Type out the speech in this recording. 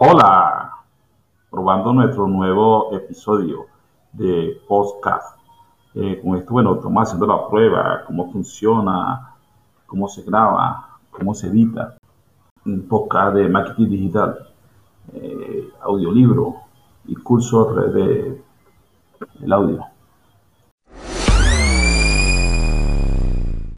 Hola, probando nuestro nuevo episodio de podcast. Eh, con esto, bueno, estamos haciendo la prueba, cómo funciona, cómo se graba, cómo se edita. Un podcast de marketing digital, eh, audiolibro y curso de, del audio.